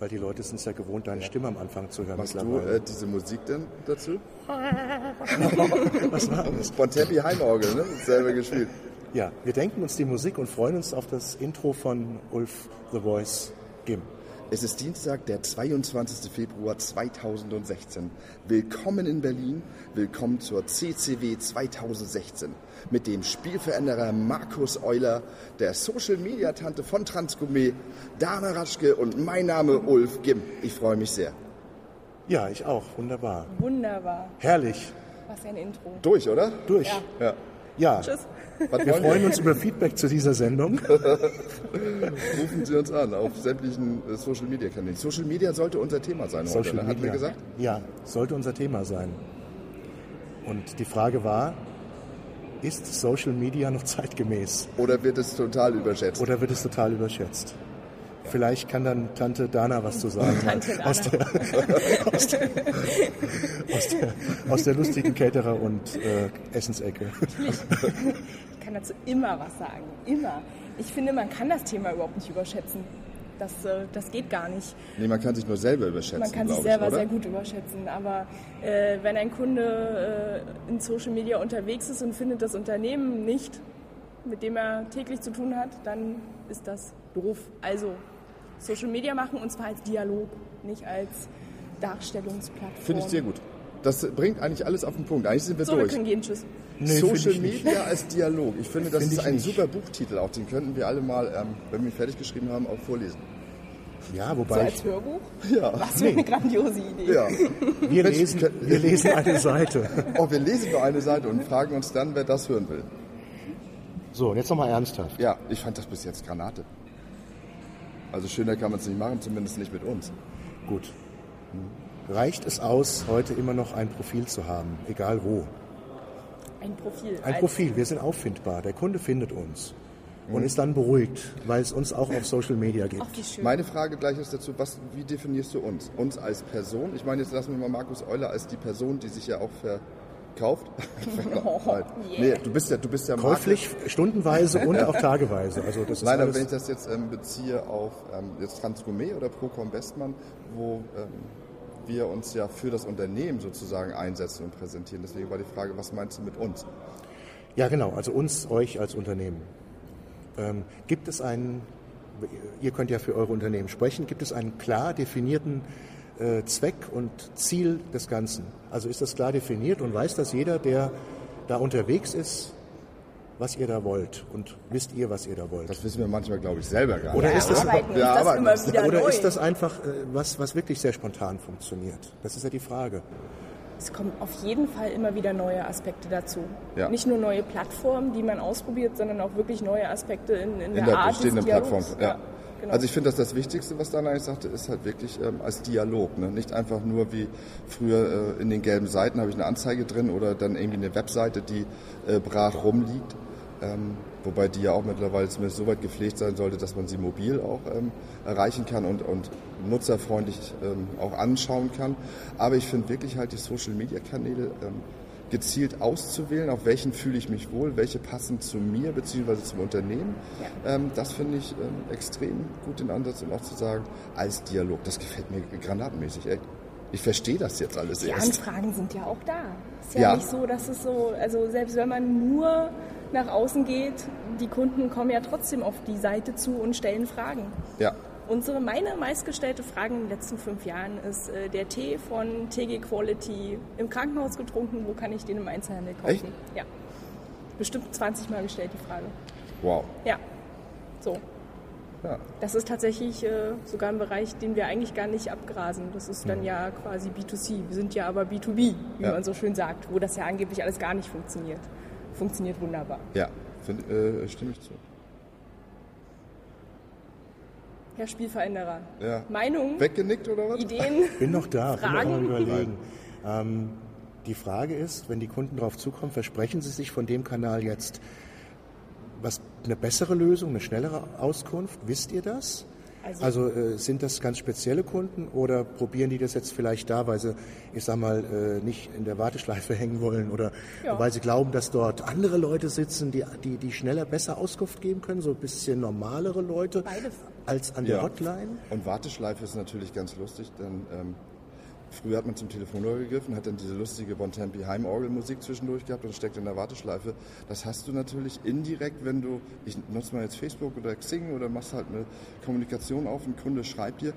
weil die Leute sind es ja gewohnt, deine Stimme am Anfang zu hören. Machst du äh, diese Musik denn dazu? Was war das? Von Teppi Heimorgel, ne? Selber gespielt. Ja, wir denken uns die Musik und freuen uns auf das Intro von Ulf The Voice Gim. Es ist Dienstag, der 22. Februar 2016. Willkommen in Berlin, willkommen zur CCW 2016 mit dem Spielveränderer Markus Euler, der Social-Media-Tante von Transgourmet, Dana Ratschke und mein Name Ulf Gim. Ich freue mich sehr. Ja, ich auch. Wunderbar. Wunderbar. Herrlich. Was ein Intro. Durch, oder? Durch. Ja. Ja. Ja. Tschüss. Was Wir freuen uns über Feedback zu dieser Sendung. Rufen Sie uns an auf sämtlichen äh, Social-Media-Kanälen. Social Media sollte unser Thema sein heute, Social ne? hatten wir Media. gesagt? Ja, sollte unser Thema sein. Und die Frage war, ist Social Media noch zeitgemäß Oder wird es total überschätzt? oder wird es total überschätzt? Vielleicht kann dann Tante Dana was zu sagen. Tante Dana. Aus, der, aus, der, aus, der, aus der lustigen Caterer- und äh, Essensecke. Ich kann dazu immer was sagen. Immer. Ich finde, man kann das Thema überhaupt nicht überschätzen. Das, äh, das geht gar nicht. Nee, man kann sich nur selber überschätzen, Man kann sich selber ich, sehr gut überschätzen. Aber äh, wenn ein Kunde äh, in Social Media unterwegs ist und findet das Unternehmen nicht, mit dem er täglich zu tun hat, dann ist das doof. Also Social Media machen und zwar als Dialog, nicht als Darstellungsplattform. Finde ich sehr gut. Das bringt eigentlich alles auf den Punkt. Eigentlich sind wir So, wir durch. können gehen. Tschüss. Nee, Social. Media als Dialog. Ich finde, das Finde ist ein nicht. super Buchtitel auch. Den könnten wir alle mal, ähm, wenn wir ihn fertig geschrieben haben, auch vorlesen. Ja, So wobei als ich, Hörbuch? Ja. Was für eine grandiose Idee. Ja. wir, lesen, wir lesen eine Seite. Oh, wir lesen nur eine Seite und fragen uns dann, wer das hören will. So, und jetzt nochmal ernsthaft. Ja, ich fand das bis jetzt Granate. Also schöner kann man es nicht machen, zumindest nicht mit uns. Gut. Reicht es aus, heute immer noch ein Profil zu haben, egal wo? Ein Profil. Ein Profil, wir sind auffindbar. Der Kunde findet uns und ist dann beruhigt, weil es uns auch auf Social Media gibt. Ach. Meine Frage gleich ist dazu, was, wie definierst du uns? Uns als Person? Ich meine, jetzt lassen wir mal Markus Euler als die Person, die sich ja auch verkauft. Nein. Nee, du bist ja, du bist ja Marke- Käuflich stundenweise und auch tageweise. Also das ist Nein, aber wenn ich das jetzt ähm, beziehe auf ähm, jetzt Transgourmet oder Procom Westmann, wo ähm, wir uns ja für das Unternehmen sozusagen einsetzen und präsentieren. Deswegen war die Frage, was meinst du mit uns? ja genau, also uns, euch als Unternehmen. Ähm, gibt es einen, ihr könnt ja für eure Unternehmen sprechen, gibt es einen klar definierten äh, Zweck und Ziel des Ganzen? Also ist das klar definiert und weiß das jeder, der da unterwegs ist, was ihr da wollt und wisst ihr, was ihr da wollt? Das wissen wir manchmal, glaube ich, selber gar Oder nicht. ist das- Ja, das Oder ist das einfach äh, was, was wirklich sehr spontan funktioniert? Das ist ja die Frage. Es kommen auf jeden Fall immer wieder neue Aspekte dazu. Ja. Nicht nur neue Plattformen, die man ausprobiert, sondern auch wirklich neue Aspekte in, in, in der, der Art bestehenden. Plattform. Ja. Genau. Also ich finde, dass das Wichtigste, was Dana eigentlich sagte, ist halt wirklich ähm, als Dialog. Ne? Nicht einfach nur wie früher äh, in den gelben Seiten habe ich eine Anzeige drin oder dann irgendwie eine Webseite, die äh, brach rumliegt. Ähm, wobei die ja auch mittlerweile zumindest so weit gepflegt sein sollte, dass man sie mobil auch ähm, erreichen kann und, und nutzerfreundlich ähm, auch anschauen kann. Aber ich finde wirklich halt die Social-Media-Kanäle ähm, gezielt auszuwählen, auf welchen fühle ich mich wohl, welche passen zu mir bzw. zum Unternehmen. Ähm, das finde ich ähm, extrem gut den Ansatz und auch zu sagen, als Dialog, das gefällt mir granatenmäßig. Ey. Ich verstehe das jetzt alles Die erst. Anfragen sind ja auch da. Ist ja, Ja. nicht so, dass es so, also selbst wenn man nur nach außen geht, die Kunden kommen ja trotzdem auf die Seite zu und stellen Fragen. Ja, Unsere, meine meistgestellte Frage in den letzten fünf Jahren ist äh, der Tee von TG Quality im Krankenhaus getrunken, wo kann ich den im Einzelhandel kaufen? Echt? Ja. Bestimmt 20 Mal gestellt die Frage. wow. Ja. So. Ja. Das ist tatsächlich äh, sogar ein Bereich, den wir eigentlich gar nicht abgrasen. Das ist dann ja quasi B2C. Wir sind ja aber B2B, wie Ja. man so schön sagt, wo das ja angeblich alles gar nicht funktioniert. Funktioniert wunderbar. Ja, find, äh, stimme ich zu. Herr Spielveränderer. Ja. Meinung, Weggenickt oder was? Ideen? Bin noch da, bin noch Fragen? am überlegen. Ähm, die Frage ist, wenn die Kunden darauf zukommen, versprechen sie sich von dem Kanal jetzt was eine bessere Lösung, eine schnellere Auskunft? Wisst ihr das? Also- Also, äh, sind das ganz spezielle Kunden oder probieren die das jetzt vielleicht da, weil sie, ich sag mal, äh, nicht in der Warteschleife hängen wollen oder Ja. weil sie glauben, dass dort andere Leute sitzen, die, die, die schneller, besser Auskunft geben können, so ein bisschen normalere Leute? Beides. Als an der Hotline. Und Warteschleife ist natürlich ganz lustig, denn ähm, früher hat man zum Telefonhörer gegriffen, hat dann diese lustige Bontempi Heimorgelmusik zwischendurch gehabt und steckt in der Warteschleife. Das hast du natürlich indirekt, wenn du, ich nutze mal jetzt Facebook oder Xing oder machst halt eine Kommunikation auf, ein Kunde schreibt dir,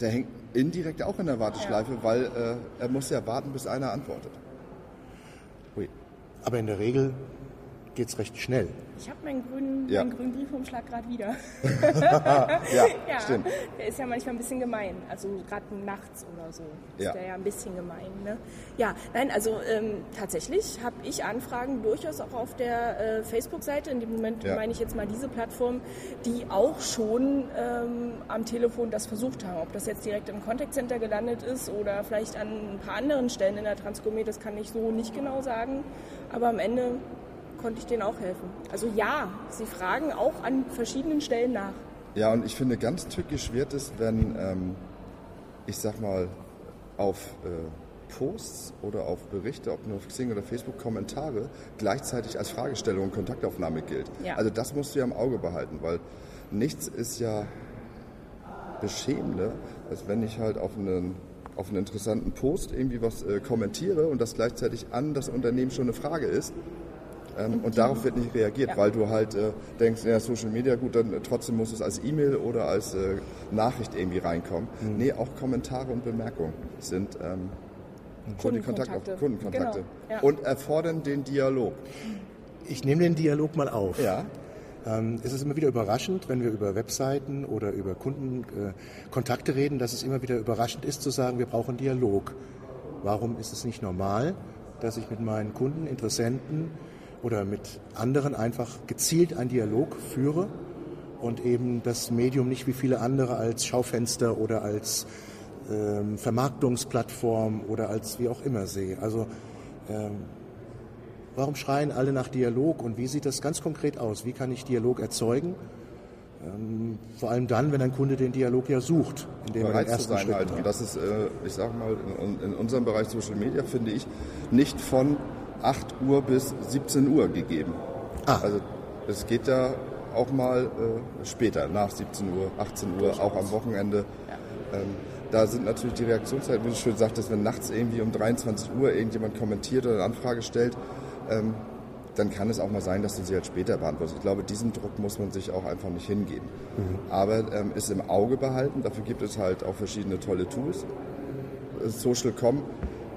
der hängt indirekt auch in der Warteschleife, ja. weil äh, er muss ja warten, bis einer antwortet. Ui. Aber in der Regel geht es recht schnell. Ich habe meinen grünen, ja. meinen grünen Briefumschlag gerade wieder. ja, ja, stimmt. Der ist ja manchmal ein bisschen gemein. Also gerade nachts oder so ist ja. der ja ein bisschen gemein. Ne? Ja, nein, also ähm, tatsächlich habe ich Anfragen durchaus auch auf der äh, Facebook-Seite. In dem Moment ja. meine ich jetzt mal diese Plattform, die auch schon ähm, am Telefon das versucht haben. Ob das jetzt direkt im Contact Center gelandet ist oder vielleicht an ein paar anderen Stellen in der Transgourmet, das kann ich so nicht genau sagen. Aber am Ende konnte ich denen auch helfen. Also ja, sie fragen auch an verschiedenen Stellen nach. Ja, und ich finde ganz tückisch wird es, wenn, ähm, ich sag mal, auf äh, Posts oder auf Berichte, ob nur auf Xing oder Facebook, Kommentare gleichzeitig als Fragestellung und Kontaktaufnahme gilt. Ja. Also das musst du ja im Auge behalten, weil nichts ist ja beschämender, als wenn ich halt auf einen auf einen interessanten Post irgendwie was äh, kommentiere und das gleichzeitig an das Unternehmen schon eine Frage ist ähm, und darauf wird nicht reagiert, ja. weil du halt äh, denkst, ja, Social Media, gut, dann äh, trotzdem muss es als E-Mail oder als äh, Nachricht irgendwie reinkommen. Mhm. Nee, auch Kommentare und Bemerkungen sind ähm, Kundenkontakte, Kundenkontakte. Genau. Ja. und erfordern den Dialog. Ich nehme den Dialog mal auf. Ja. Ähm, es ist immer wieder überraschend, wenn wir über Webseiten oder über Kundenkontakte äh, reden, dass es immer wieder überraschend ist zu sagen, wir brauchen Dialog. Warum ist es nicht normal, dass ich mit meinen Kunden, Interessenten oder mit anderen einfach gezielt einen Dialog führe und eben das Medium nicht wie viele andere als Schaufenster oder als ähm, Vermarktungsplattform oder als wie auch immer sehe. Also ähm, warum schreien alle nach Dialog und wie sieht das ganz konkret aus? Wie kann ich Dialog erzeugen? Ähm, vor allem dann, wenn ein Kunde den Dialog ja sucht, indem er den ersten zu sein Schritt halt. Und das ist, äh, ich sage mal, in, in unserem Bereich Social Media finde ich nicht von 8 Uhr bis 17 Uhr gegeben. Ah. Also es geht ja auch mal äh, später, nach 17 Uhr, 18 Uhr, auch am Wochenende. Ja. Ähm, da sind natürlich die Reaktionszeiten, wie du schön sagtest, wenn nachts irgendwie um 23 Uhr irgendjemand kommentiert oder eine Anfrage stellt, ähm, dann kann es auch mal sein, dass du sie halt später beantwortest. Ich glaube, diesen Druck muss man sich auch einfach nicht hingeben. Mhm. Aber ähm, ist im Auge behalten, dafür gibt es halt auch verschiedene tolle Tools. Social.com äh,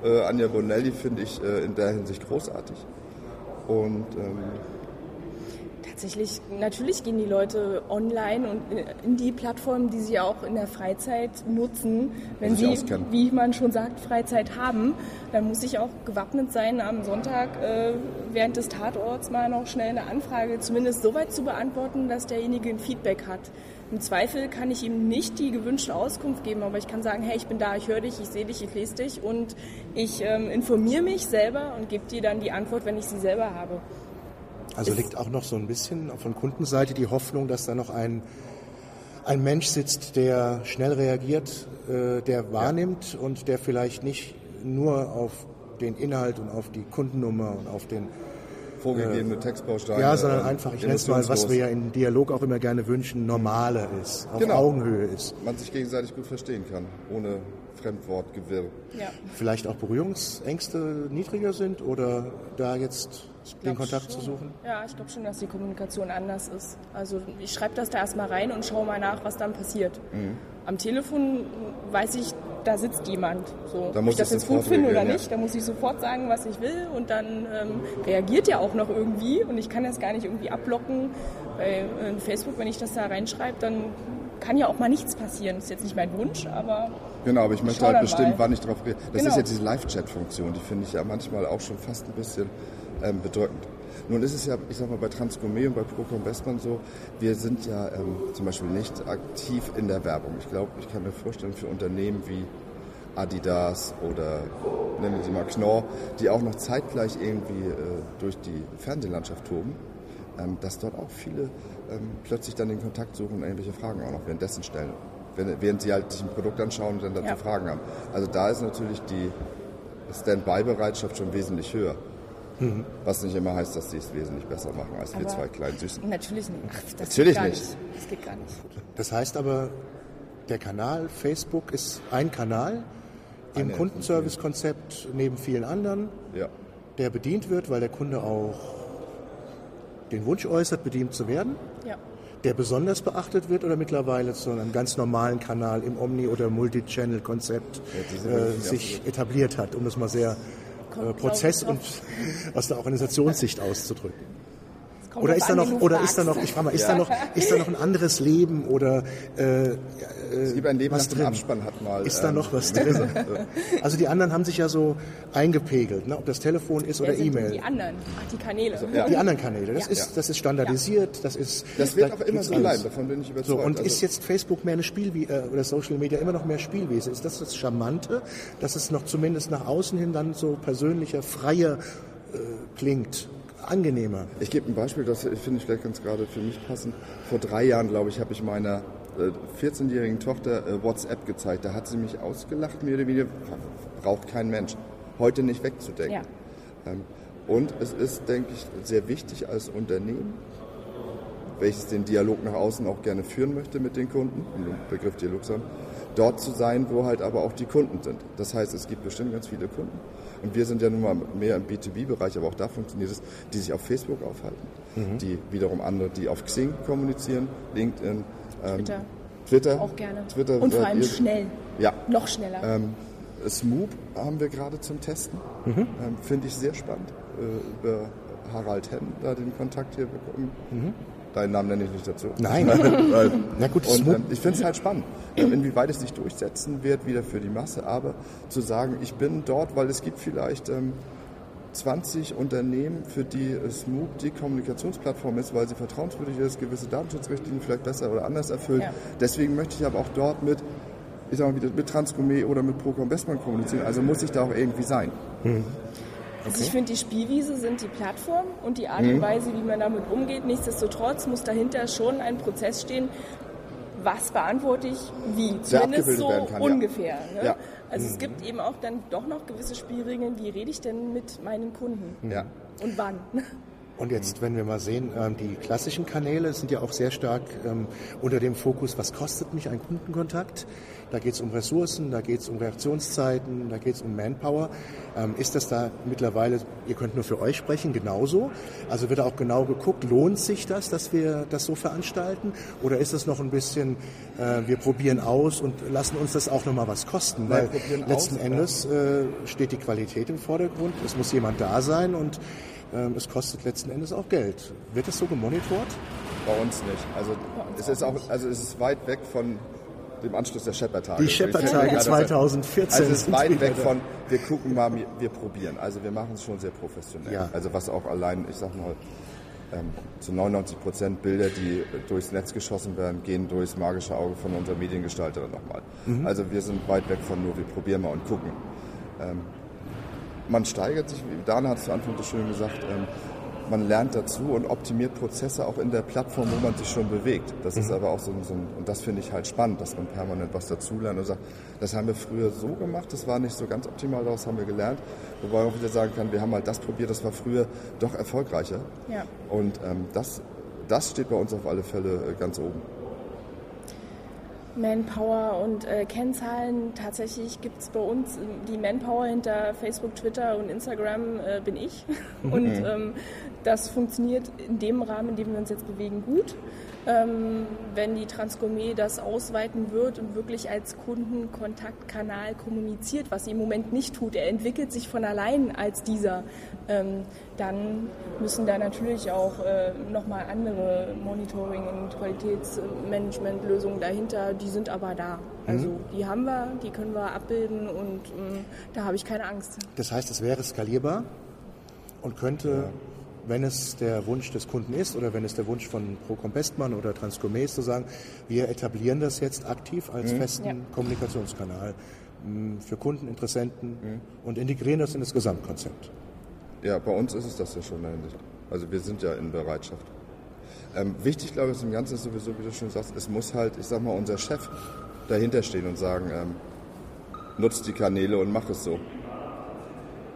Anja Bonelli finde ich äh, in der Hinsicht großartig. Und ähm, tatsächlich, natürlich gehen die Leute online und in die Plattformen, die sie auch in der Freizeit nutzen. Wenn sie, wie man schon sagt, Freizeit haben, dann muss ich auch gewappnet sein, am Sonntag äh, während des Tatorts mal noch schnell eine Anfrage zumindest so weit zu beantworten, dass derjenige ein Feedback hat. Im Zweifel kann ich ihm nicht die gewünschte Auskunft geben, aber ich kann sagen, hey, ich bin da, ich höre dich, ich sehe dich, ich lese dich und ich ähm, informiere mich selber und gebe dir dann die Antwort, wenn ich sie selber habe. Also liegt auch noch so ein bisschen von Kundenseite die Hoffnung, dass da noch ein, ein Mensch sitzt, der schnell reagiert, äh, der wahrnimmt ja. und der vielleicht nicht nur auf den Inhalt und auf die Kundennummer und auf den vorgegebene Textbausteine. Ja, sondern einfach, ich nenne es mal, was wir ja im Dialog auch immer gerne wünschen, normaler ist, auf genau. Augenhöhe ist. Man sich gegenseitig gut verstehen kann, ohne Fremdwortgewirr. Ja. Vielleicht auch Berührungsängste niedriger sind oder da jetzt den Kontakt schon. zu suchen? Ja, ich glaube schon, dass die Kommunikation anders ist. Also ich schreibe das da erstmal rein und schaue mal nach, was dann passiert. Mhm. Am Telefon weiß ich, da sitzt jemand. So, da muss ich das jetzt gut finde oder nicht, da muss ich sofort sagen, was ich will und dann ähm, reagiert ja auch noch irgendwie und ich kann das gar nicht irgendwie abblocken. Bei äh, Facebook, wenn ich das da reinschreibe, dann kann ja auch mal nichts passieren. Das ist jetzt nicht mein Wunsch, aber. Genau, aber ich möchte halt bestimmen, wann ich darauf reagiere. Das genau. ist jetzt diese Live-Chat-Funktion, die finde ich ja manchmal auch schon fast ein bisschen ähm, bedrückend. Nun ist es ja, ich sag mal, bei Transgourmet und bei Procom Westmann so, wir sind ja ähm, zum Beispiel nicht aktiv in der Werbung. Ich glaube, ich kann mir vorstellen, für Unternehmen wie Adidas oder nennen Sie mal Knorr, die auch noch zeitgleich irgendwie äh, durch die Fernsehlandschaft toben, ähm, dass dort auch viele ähm, plötzlich dann den Kontakt suchen und irgendwelche Fragen auch noch währenddessen stellen. Wenn, während sie halt sich ein Produkt anschauen und dann dazu ja. Fragen haben. Also da ist natürlich die Standby-Bereitschaft schon wesentlich höher. Mhm. Was nicht immer heißt, dass sie es wesentlich besser machen als wir zwei kleinen Süßen. Natürlich nicht. Ach, das Natürlich geht gar nicht. Das geht gar nicht. Das heißt aber, der Kanal Facebook ist ein Kanal im Eine Kundenservice-Konzept neben vielen anderen, Ja. der bedient wird, weil der Kunde auch den Wunsch äußert, bedient zu werden, Ja. Der besonders beachtet wird oder mittlerweile zu einem ganz normalen Kanal im Omni- oder Multi-Channel-Konzept äh, sich etabliert hat, um das mal sehr äh, Prozess- und aus der Organisationssicht auszudrücken. Kommt Oder ist da noch, oder ist da noch, ich frage mal, ist da noch, ist da noch ein anderes Leben oder äh, Es gibt ein Leben was drin? Abspann hat mal. Ist da ähm, noch was drin? Also die anderen haben sich ja so eingepegelt, ne? ob das Telefon ist Wer oder E-Mail. Die anderen. Ach, die Kanäle. ja. Die anderen Kanäle, das, Ja. ist, das ist standardisiert, das ist. Das wird da auch immer so bleiben, davon bin ich So, überzeugt. und Also- ist jetzt Facebook mehr eine Spielwiese, äh, oder Social Media immer noch mehr Spielwiese? Ist das das Charmante, dass es noch zumindest nach außen hin dann so persönlicher, freier äh, klingt, angenehmer? Ich gebe ein Beispiel, das finde ich vielleicht ganz gerade für mich passend. Vor drei Jahren, glaube ich, habe ich meiner äh, 14-jährigen Tochter äh, WhatsApp gezeigt. Da hat sie mich ausgelacht, mir oder weniger, braucht kein Mensch. Heute nicht wegzudenken. Ja. Ähm, Und es ist, denke ich, sehr wichtig als Unternehmen, welches den Dialog nach außen auch gerne führen möchte mit den Kunden, um den Begriff Dialog zu haben, dort zu sein, wo halt aber auch die Kunden sind. Das heißt, es gibt bestimmt ganz viele Kunden. Und wir sind ja nun mal mehr im B2B-Bereich, aber auch da funktioniert es, die sich auf Facebook aufhalten, die wiederum andere, die auf Xing kommunizieren, LinkedIn, ähm, Twitter. Twitter. Auch gerne. Twitter Und vor allem ihr- schnell. Ja, Noch schneller. ähm, Smoop haben wir gerade zum Testen. Ähm, Finde ich sehr spannend. Äh, über Harald Henn da den Kontakt hier bekommen. Deinen Namen nenne ich nicht dazu. Nein. Weil- Na gut, und, ähm, ich finde es halt spannend, ähm, inwieweit es sich durchsetzen wird, wieder für die Masse, aber zu sagen, ich bin dort, weil es gibt vielleicht ähm, 20 Unternehmen, für die Smoop die Kommunikationsplattform ist, weil sie vertrauenswürdig ist, gewisse Datenschutzrichtlinien vielleicht besser oder anders erfüllt. Ja. Deswegen möchte ich aber auch dort mit, ich sag mal wieder, mit Transgourmet oder mit Procom Bestmann kommunizieren. Also muss ich da auch irgendwie sein. Also ich finde, die Spielwiese sind die Plattform und die Art Mhm. und Weise, wie man damit umgeht. Nichtsdestotrotz muss dahinter schon ein Prozess stehen, was beantworte ich wie. Zumindest so kann, ja. ungefähr. Ne? Ja. Also es gibt eben auch dann doch noch gewisse Spielregeln, wie rede ich denn mit meinen Kunden Ja. und wann. Und jetzt, wenn wir mal sehen, ähm, die klassischen Kanäle sind ja auch sehr stark ähm, unter dem Fokus, was kostet mich ein Kundenkontakt? Da geht es um Ressourcen, da geht es um Reaktionszeiten, da geht es um Manpower. Ähm, Ist das da mittlerweile, ihr könnt nur für euch sprechen, genauso? Also wird da auch genau geguckt, lohnt sich das, dass wir das so veranstalten? Oder ist das noch ein bisschen, äh, wir probieren aus und lassen uns das auch nochmal was kosten? Weil letzten aus, Endes äh, steht die Qualität im Vordergrund, es muss jemand da sein und es kostet letzten Endes auch Geld. Wird das so gemonitort? Bei uns nicht. Also es ist auch, also es ist weit weg von dem Anschluss der Shepard-Tage. Die Shepard-Tage 2014 Also es ist weit weg von, wir gucken mal, wir- wir probieren. Also wir machen es schon sehr professionell. Ja. Also was auch allein, ich sag mal, ähm, zu 99 Prozent Bilder, die durchs Netz geschossen werden, gehen durchs magische Auge von unserer Mediengestalterin nochmal. Mhm. Also wir sind weit weg von nur, wir probieren mal und gucken. Ähm, man steigert sich, wie Dana hat es zu Anfang so schön gesagt, ähm, man lernt dazu und optimiert Prozesse auch in der Plattform, wo man sich schon bewegt. Das ist aber auch so ein, so ein und das finde ich halt spannend, dass man permanent was dazulernt und sagt, das haben wir früher so gemacht, das war nicht so ganz optimal, daraus haben wir gelernt. Wobei man auch wieder sagen kann, wir haben halt das probiert, das war früher doch erfolgreicher. Ja. Und ähm, das, das steht bei uns auf alle Fälle äh, ganz oben. Manpower und äh, Kennzahlen. Tatsächlich gibt es bei uns äh, die Manpower hinter Facebook, Twitter und Instagram äh, bin ich. Und ähm, das funktioniert in dem Rahmen, in dem wir uns jetzt bewegen, gut. Ähm, wenn die Transgourmet das ausweiten wird und wirklich als Kundenkontaktkanal kommuniziert, was sie im Moment nicht tut, er entwickelt sich von allein als dieser, ähm, dann müssen da natürlich auch äh, nochmal andere Monitoring- und Qualitätsmanagementlösungen dahinter, die sind aber da. Also die haben wir, die können wir abbilden und ähm, da habe ich keine Angst. Das heißt, es wäre skalierbar und könnte, wenn es der Wunsch des Kunden ist oder wenn es der Wunsch von Procom Bestmann oder Transgourmet ist, zu sagen, wir etablieren das jetzt aktiv als festen Ja. Kommunikationskanal mh, für Kunden, Interessenten und integrieren das in das Gesamtkonzept. Ja, bei uns ist es das ja schon in der Hinsicht. Also wir sind ja in Bereitschaft. Ähm, wichtig, glaube ich, ist im Ganzen ist sowieso, wie du schon sagst, es muss halt, ich sag mal, unser Chef dahinter stehen und sagen, ähm, nutzt die Kanäle und mach es so.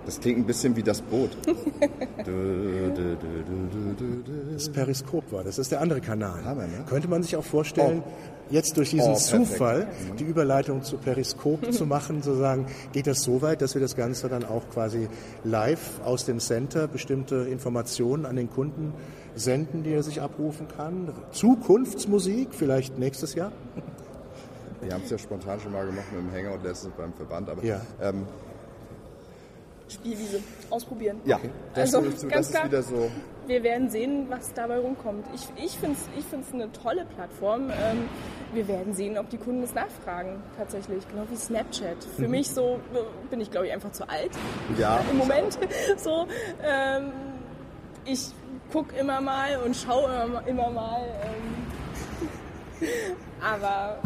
Das klingt ein bisschen wie das Boot. Das Periskop war, das ist der andere Kanal. Hammer, ne? Könnte man sich auch vorstellen, jetzt durch diesen Oh. Zufall die Überleitung zu Periskop zu machen, zu sagen, geht das so weit, dass wir das Ganze dann auch quasi live aus dem Center bestimmte Informationen an den Kunden senden, die er sich abrufen kann? Zukunftsmusik, vielleicht nächstes Jahr? Wir haben es ja spontan schon mal gemacht mit dem Hangout letztens beim Verband, aber Ja. ähm, Spielwiese. Ausprobieren. ja, das, Also, ist, das ganz ist klar. wieder so. Wir werden sehen, was dabei rumkommt. Ich, ich finde es ich find's eine tolle Plattform. Ähm, wir werden sehen, ob die Kunden es nachfragen, tatsächlich. Genau wie Snapchat. Für mich so äh, bin ich, glaube ich, einfach zu alt Ja, im Moment. So, ähm, ich gucke immer mal und schaue immer, immer mal. Ähm, aber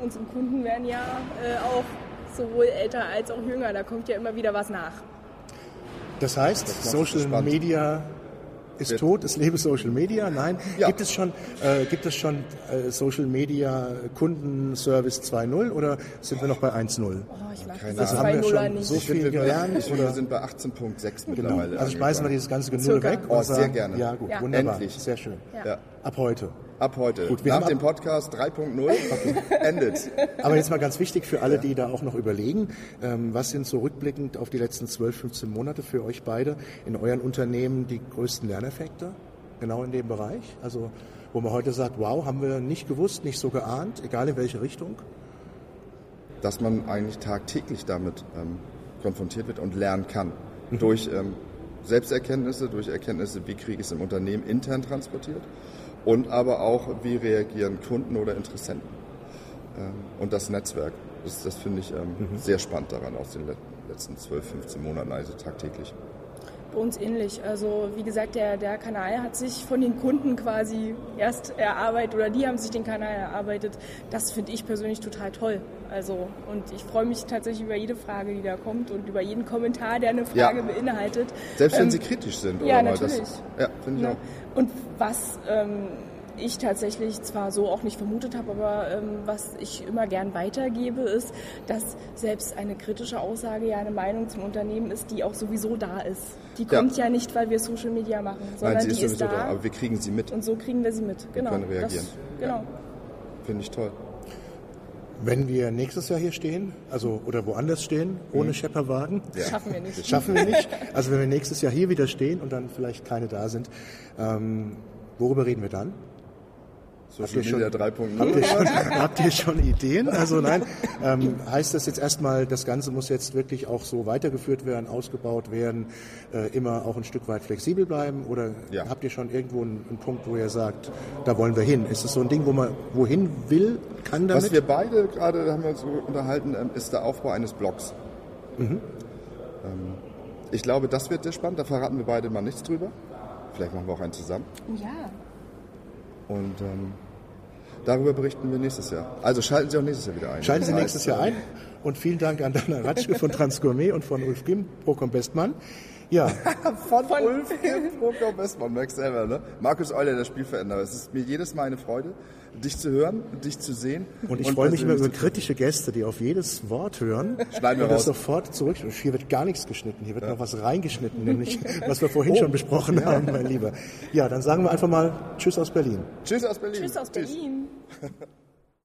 unsere Kunden werden ja äh, auch sowohl älter als auch jünger. Da kommt ja immer wieder was nach. Das heißt, macht's Social spannend. Media ist tot, es lebe Social Media. Nein, Ja. gibt es schon, äh, gibt es schon äh, Social Media Kundenservice 2.0 oder sind wir noch bei 1.0 Oh, ich mag Keine Ahnung. Haben wir 2-0er schon nicht. so ich viel wir, gelernt, finde, wir oder? sind bei 18.6 Genau. mittlerweile. Also schmeißen wir dieses ganze Genüll weg Oh, und sehr sagen, gerne. ja gut, Ja. wunderbar, Endlich. sehr schön. Ja. Ab heute. Ab heute. Gut, wir Nach haben dem Podcast 3.0 endet. Aber jetzt mal ganz wichtig für alle, die da auch noch überlegen, ähm, was sind so rückblickend auf die letzten 12, 15 Monate für euch beide in euren Unternehmen die größten Lerneffekte? Genau in dem Bereich? Also wo man heute sagt, wow, haben wir nicht gewusst, nicht so geahnt, egal in welche Richtung? dass man eigentlich tagtäglich damit ähm, konfrontiert wird und lernen kann. Durch ähm, Selbsterkenntnisse, durch Erkenntnisse, wie kriege ich es im Unternehmen intern transportiert und aber auch, wie reagieren Kunden oder Interessenten. Ähm, und das Netzwerk, das, das finde ich ähm, sehr spannend daran aus den let letzten 12, 15 Monaten, also tagtäglich. Bei uns ähnlich. Also wie gesagt, der, der Kanal hat sich von den Kunden quasi erst erarbeitet oder die haben sich den Kanal erarbeitet. Das finde ich persönlich total toll. Also und ich freue mich tatsächlich über jede Frage, die da kommt und über jeden Kommentar, der eine Ja. Frage beinhaltet. Selbst wenn Ähm, sie kritisch sind. ja, oder mal natürlich. Das, ja, finde ich Ne? auch. Und was ähm, ich tatsächlich zwar so auch nicht vermutet habe, aber ähm, was ich immer gern weitergebe, ist, dass selbst eine kritische Aussage ja eine Meinung zum Unternehmen ist, die auch sowieso da ist. Die Ja. kommt ja, nicht, weil wir Social Media machen, sondern Nein, sie ist die ist sowieso da. da, aber wir kriegen sie mit. und so kriegen wir sie mit. Genau. können reagieren. Das, genau. Finde ich toll. Wenn wir nächstes Jahr hier stehen, also oder woanders stehen, ohne Schepperwagen, Ja. Schaffen wir nicht. das schaffen wir nicht. Also wenn wir nächstes Jahr hier wieder stehen und dann vielleicht keine da sind, ähm, worüber reden wir dann? Social schon- Media 3.0. Habt ihr schon, habt ihr schon Ideen? Also nein, ähm, heißt das jetzt erstmal, das Ganze muss jetzt wirklich auch so weitergeführt werden, ausgebaut werden, äh, immer auch ein Stück weit flexibel bleiben? Oder Ja. habt ihr schon irgendwo einen, einen Punkt, wo ihr sagt, da wollen wir hin? Ist es so ein Ding, wo man wohin will, kann damit? Was wir beide gerade, da haben wir uns so unterhalten, ähm, ist der Aufbau eines Blogs. Mhm. Ähm, ich glaube, das wird sehr spannend. Da verraten wir beide mal nichts drüber. Vielleicht machen wir auch einen zusammen. Ja. Und ähm, darüber berichten wir nächstes Jahr. Also schalten Sie auch nächstes Jahr wieder ein. Schalten Sie nächstes Jahr ein. Und vielen Dank an Dana Ratschke von Transgourmet und von Ulf Kim, Procom Bestmann. Ja, Von, Ulf Kim, Prokop Westmann, merkst selber, ne? Markus Euler, der Spielveränderer. Es ist mir jedes Mal eine Freude, dich zu hören, dich zu sehen. und ich freue mich immer über kritische Gäste, die auf jedes Wort hören Schneiden wir und das raus. sofort zurück. Und Hier wird gar nichts geschnitten, hier wird noch was reingeschnitten, nämlich was wir vorhin schon besprochen haben, mein Lieber. Ja, dann sagen wir einfach mal Tschüss aus Berlin. Tschüss aus Berlin. Tschüss aus Berlin.